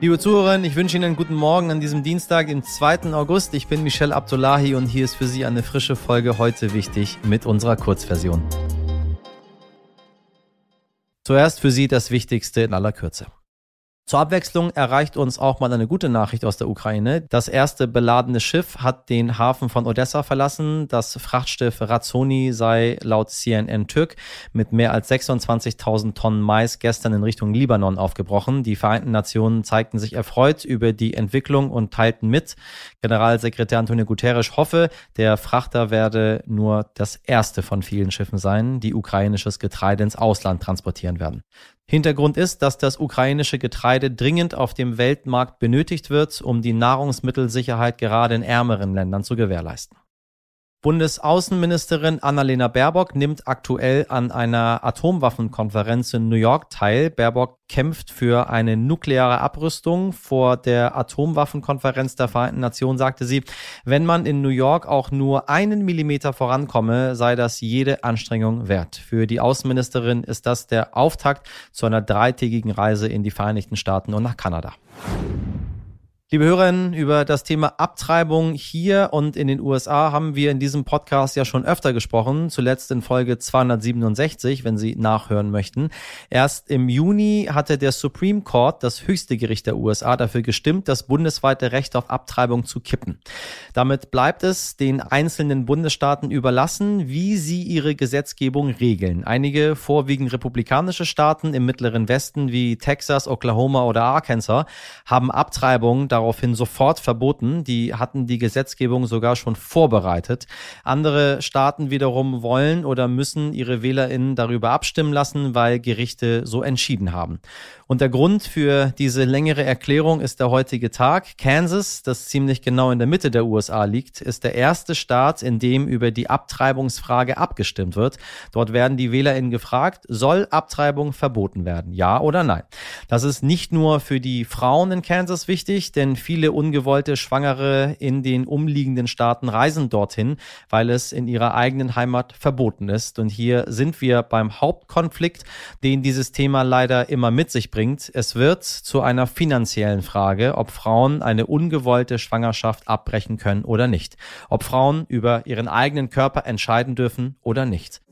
Liebe Zuhörerinnen, ich wünsche Ihnen einen guten Morgen an diesem Dienstag, den 2. August. Ich bin Michelle Abdullahi und hier ist für Sie eine frische Folge heute wichtig mit unserer Kurzversion. Zuerst für Sie das Wichtigste in aller Kürze. Zur Abwechslung erreicht uns auch mal eine gute Nachricht aus der Ukraine. Das erste beladene Schiff hat den Hafen von Odessa verlassen. Das Frachtschiff Razzoni sei laut CNN Türk mit mehr als 26.000 Tonnen Mais gestern in Richtung Libanon aufgebrochen. Die Vereinten Nationen zeigten sich erfreut über die Entwicklung und teilten mit. Generalsekretär Antonio Guterres hoffe, der Frachter werde nur das erste von vielen Schiffen sein, die ukrainisches Getreide ins Ausland transportieren werden. Hintergrund ist, dass das ukrainische Getreide dringend auf dem Weltmarkt benötigt wird, um die Nahrungsmittelsicherheit gerade in ärmeren Ländern zu gewährleisten. Bundesaußenministerin Annalena Baerbock nimmt aktuell an einer Atomwaffenkonferenz in New York teil. Baerbock kämpft für eine nukleare Abrüstung. Vor der Atomwaffenkonferenz der Vereinten Nationen sagte sie, wenn man in New York auch nur einen Millimeter vorankomme, sei das jede Anstrengung wert. Für die Außenministerin ist das der Auftakt zu einer dreitägigen Reise in die Vereinigten Staaten und nach Kanada. Liebe Hörerinnen, über das Thema Abtreibung hier und in den USA haben wir in diesem Podcast ja schon öfter gesprochen, zuletzt in Folge 267, wenn Sie nachhören möchten. Erst im Juni hatte der Supreme Court, das höchste Gericht der USA, dafür gestimmt, das bundesweite Recht auf Abtreibung zu kippen. Damit bleibt es den einzelnen Bundesstaaten überlassen, wie sie ihre Gesetzgebung regeln. Einige vorwiegend republikanische Staaten im mittleren Westen wie Texas, Oklahoma oder Arkansas haben Abtreibung daraufhin sofort verboten. Die hatten die Gesetzgebung sogar schon vorbereitet. Andere Staaten wiederum wollen oder müssen ihre WählerInnen darüber abstimmen lassen, weil Gerichte so entschieden haben. Und der Grund für diese längere Erklärung ist der heutige Tag. Kansas, das ziemlich genau in der Mitte der USA liegt, ist der erste Staat, in dem über die Abtreibungsfrage abgestimmt wird. Dort werden die WählerInnen gefragt, soll Abtreibung verboten werden? Ja oder nein? Das ist nicht nur für die Frauen in Kansas wichtig, denn viele ungewollte Schwangere in den umliegenden Staaten reisen dorthin, weil es in ihrer eigenen Heimat verboten ist. Und hier sind wir beim Hauptkonflikt, den dieses Thema leider immer mit sich bringt bringt. Es wird zu einer finanziellen Frage, ob Frauen eine ungewollte Schwangerschaft abbrechen können oder nicht. Ob Frauen über ihren eigenen Körper entscheiden dürfen oder nicht.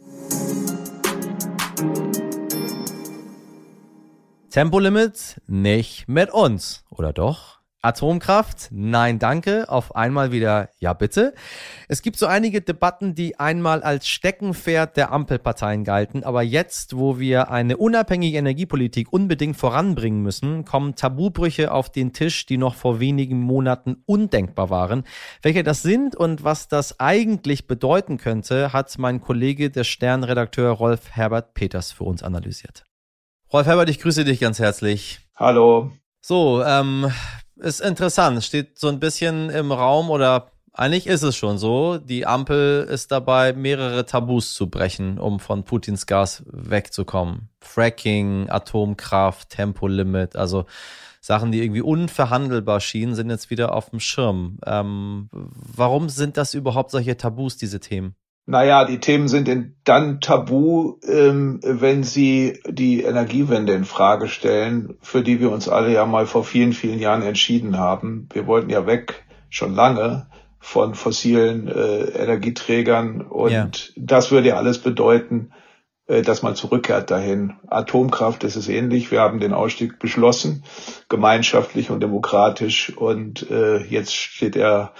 Tempolimit nicht mit uns, oder doch? Atomkraft? Nein, danke. Auf einmal wieder, ja bitte. Es gibt so einige Debatten, die einmal als Steckenpferd der Ampelparteien galten, aber jetzt, wo wir eine unabhängige Energiepolitik unbedingt voranbringen müssen, kommen Tabubrüche auf den Tisch, die noch vor wenigen Monaten undenkbar waren. Welche das sind und was das eigentlich bedeuten könnte, hat mein Kollege, der Sternredakteur Rolf Herbert Peters für uns analysiert. Rolf Herbert, ich grüße dich ganz herzlich. Hallo. So, ähm, ist interessant. Steht so ein bisschen im Raum oder eigentlich ist es schon so. Die Ampel ist dabei, mehrere Tabus zu brechen, um von Putins Gas wegzukommen. Fracking, Atomkraft, Tempolimit, also Sachen, die irgendwie unverhandelbar schienen, sind jetzt wieder auf dem Schirm. Ähm, warum sind das überhaupt solche Tabus, diese Themen? Naja, die Themen sind dann tabu, ähm, wenn sie die Energiewende in Frage stellen, für die wir uns alle ja mal vor vielen, vielen Jahren entschieden haben. Wir wollten ja weg, schon lange, von fossilen äh, Energieträgern und ja. das würde ja alles bedeuten, äh, dass man zurückkehrt dahin. Atomkraft ist es ähnlich. Wir haben den Ausstieg beschlossen, gemeinschaftlich und demokratisch und äh, jetzt steht er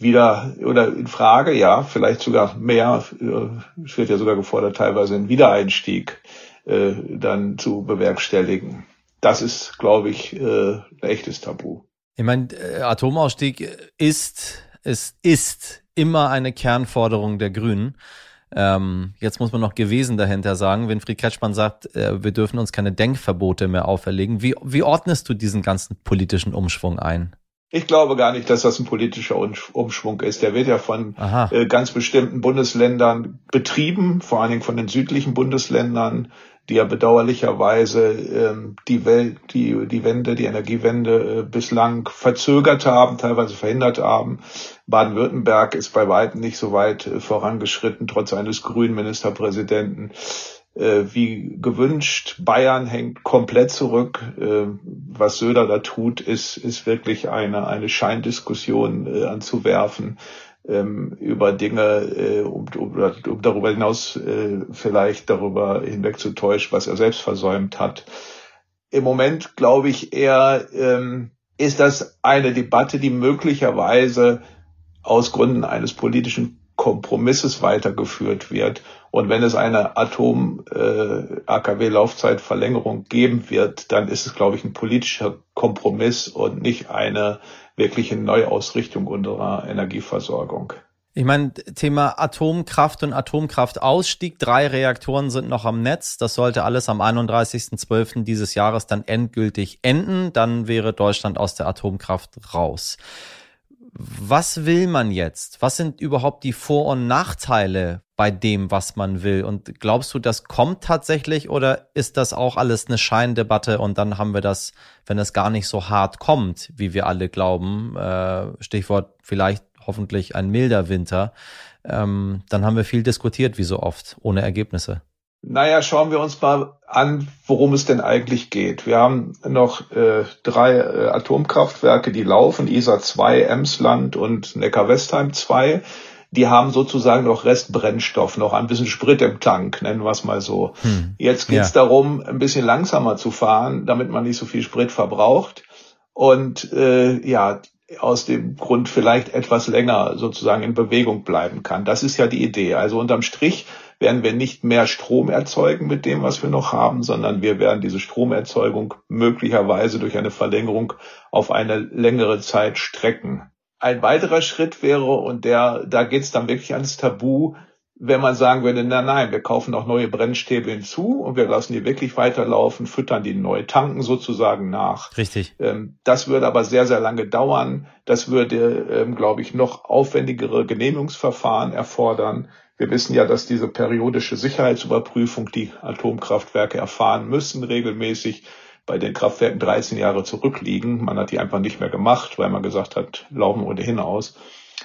wieder oder in Frage, ja, vielleicht sogar mehr, äh, es wird ja sogar gefordert, teilweise einen Wiedereinstieg äh, dann zu bewerkstelligen. Das ist, glaube ich, äh, ein echtes Tabu. Ich meine, äh, Atomausstieg ist, es ist immer eine Kernforderung der Grünen. Ähm, jetzt muss man noch gewesen dahinter sagen. Winfried Kretschmann sagt, äh, wir dürfen uns keine Denkverbote mehr auferlegen. Wie, wie ordnest du diesen ganzen politischen Umschwung ein? Ich glaube gar nicht, dass das ein politischer Umschwung ist. Der wird ja von äh, ganz bestimmten Bundesländern betrieben, vor allen Dingen von den südlichen Bundesländern, die ja bedauerlicherweise ähm, die Welt, die, die Wende, die Energiewende äh, bislang verzögert haben, teilweise verhindert haben. Baden-Württemberg ist bei weitem nicht so weit äh, vorangeschritten, trotz eines grünen Ministerpräsidenten. Äh, wie gewünscht. Bayern hängt komplett zurück. Äh, was Söder da tut, ist, ist wirklich eine, eine Scheindiskussion äh, anzuwerfen ähm, über Dinge, um, um, um darüber hinaus vielleicht darüber hinwegzutäuschen, was er selbst versäumt hat. Im Moment glaube ich eher, ähm, ist das eine Debatte, die möglicherweise aus Gründen eines politischen Kompromisses weitergeführt wird. Und wenn es eine Atom-AKW-Laufzeitverlängerung äh, geben wird, dann ist es, glaube ich, ein politischer Kompromiss und nicht eine wirkliche Neuausrichtung unserer Energieversorgung. Ich meine, Thema Atomkraft und Atomkraftausstieg. Drei Reaktoren sind noch am Netz. Das sollte alles am 31.12. dieses Jahres dann endgültig enden. Dann wäre Deutschland aus der Atomkraft raus was will man jetzt? Was sind überhaupt die Vor- und Nachteile bei dem, was man will? Und glaubst du, das kommt tatsächlich oder ist das auch alles eine Scheindebatte und dann haben wir das, wenn es gar nicht so hart kommt, wie wir alle glauben, äh, Stichwort vielleicht hoffentlich ein milder Winter, ähm, dann haben wir viel diskutiert, wie so oft, ohne Ergebnisse. Naja, schauen wir uns mal an, worum es denn eigentlich geht. Wir haben noch äh, drei äh, Atomkraftwerke, die laufen, ISA 2, Emsland und Neckar-Westheim 2. Die haben sozusagen noch Restbrennstoff, noch ein bisschen Sprit im Tank, nennen wir es mal so. Hm. Jetzt geht es ja. darum, ein bisschen langsamer zu fahren, damit man nicht so viel Sprit verbraucht. Und äh, ja, aus dem Grund vielleicht etwas länger sozusagen in Bewegung bleiben kann. Das ist ja die Idee. Also unterm Strich werden wir nicht mehr Strom erzeugen mit dem, was wir noch haben, sondern wir werden diese Stromerzeugung möglicherweise durch eine Verlängerung auf eine längere Zeit strecken. Ein weiterer Schritt wäre, und der, da geht es dann wirklich ans Tabu, wenn man sagen würde, na nein, wir kaufen auch neue Brennstäbe hinzu und wir lassen die wirklich weiterlaufen, füttern die neu, tanken sozusagen nach. Richtig. Ähm, das würde aber sehr, sehr lange dauern. Das würde, ähm, glaube ich, noch aufwendigere Genehmigungsverfahren erfordern. Wir wissen ja, dass diese periodische Sicherheitsüberprüfung, die Atomkraftwerke erfahren müssen, regelmäßig bei den Kraftwerken 13 Jahre zurückliegen. Man hat die einfach nicht mehr gemacht, weil man gesagt hat, laufen ohnehin aus.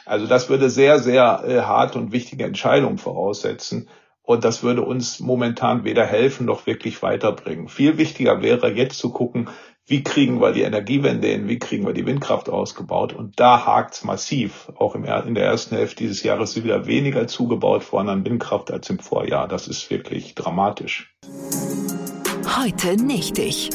Also das würde sehr, sehr äh, harte und wichtige Entscheidungen voraussetzen. Und das würde uns momentan weder helfen noch wirklich weiterbringen. Viel wichtiger wäre jetzt zu gucken, wie kriegen wir die Energiewende hin, wie kriegen wir die Windkraft ausgebaut. Und da hakt's massiv. Auch im, in der ersten Hälfte dieses Jahres ist wieder weniger zugebaut worden an Windkraft als im Vorjahr. Das ist wirklich dramatisch. Heute nicht ich.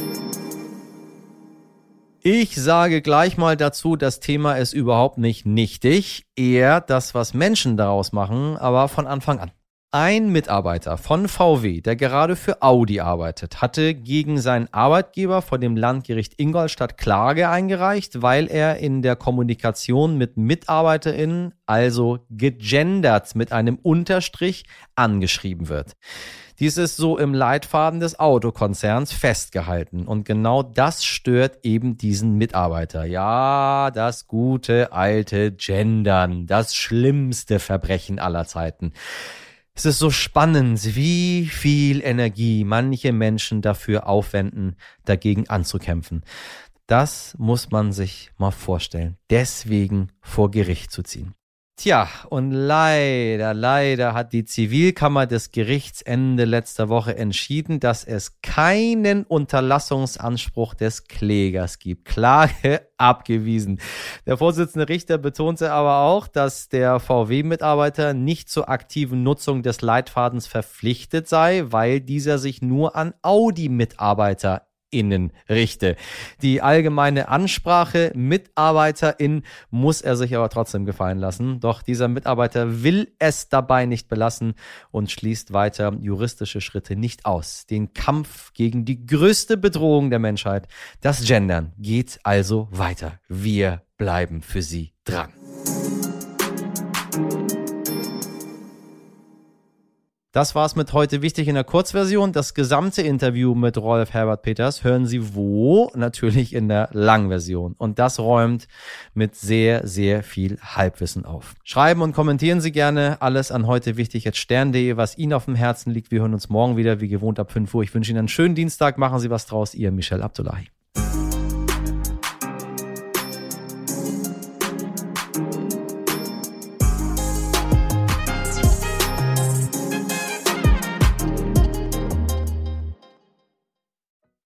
Ich sage gleich mal dazu, das Thema ist überhaupt nicht nichtig, eher das, was Menschen daraus machen, aber von Anfang an. Ein Mitarbeiter von VW, der gerade für Audi arbeitet, hatte gegen seinen Arbeitgeber vor dem Landgericht Ingolstadt Klage eingereicht, weil er in der Kommunikation mit MitarbeiterInnen, also gegendert mit einem Unterstrich, angeschrieben wird. Dies ist so im Leitfaden des Autokonzerns festgehalten. Und genau das stört eben diesen Mitarbeiter. Ja, das gute alte Gendern, das schlimmste Verbrechen aller Zeiten. Es ist so spannend, wie viel Energie manche Menschen dafür aufwenden, dagegen anzukämpfen. Das muss man sich mal vorstellen. Deswegen vor Gericht zu ziehen. Tja, und leider, leider hat die Zivilkammer des Gerichts Ende letzter Woche entschieden, dass es keinen Unterlassungsanspruch des Klägers gibt. Klage abgewiesen. Der Vorsitzende Richter betonte aber auch, dass der VW-Mitarbeiter nicht zur aktiven Nutzung des Leitfadens verpflichtet sei, weil dieser sich nur an Audi-Mitarbeiter Innen richte. Die allgemeine Ansprache Mitarbeiterin muss er sich aber trotzdem gefallen lassen. Doch dieser Mitarbeiter will es dabei nicht belassen und schließt weiter juristische Schritte nicht aus. Den Kampf gegen die größte Bedrohung der Menschheit, das Gendern, geht also weiter. Wir bleiben für Sie dran. Das war's mit heute wichtig in der Kurzversion. Das gesamte Interview mit Rolf Herbert Peters hören Sie wo? Natürlich in der Langversion. Und das räumt mit sehr, sehr viel Halbwissen auf. Schreiben und kommentieren Sie gerne alles an heute wichtig jetzt stern.de, was Ihnen auf dem Herzen liegt. Wir hören uns morgen wieder, wie gewohnt ab 5 Uhr. Ich wünsche Ihnen einen schönen Dienstag. Machen Sie was draus. Ihr Michel Abdullahi.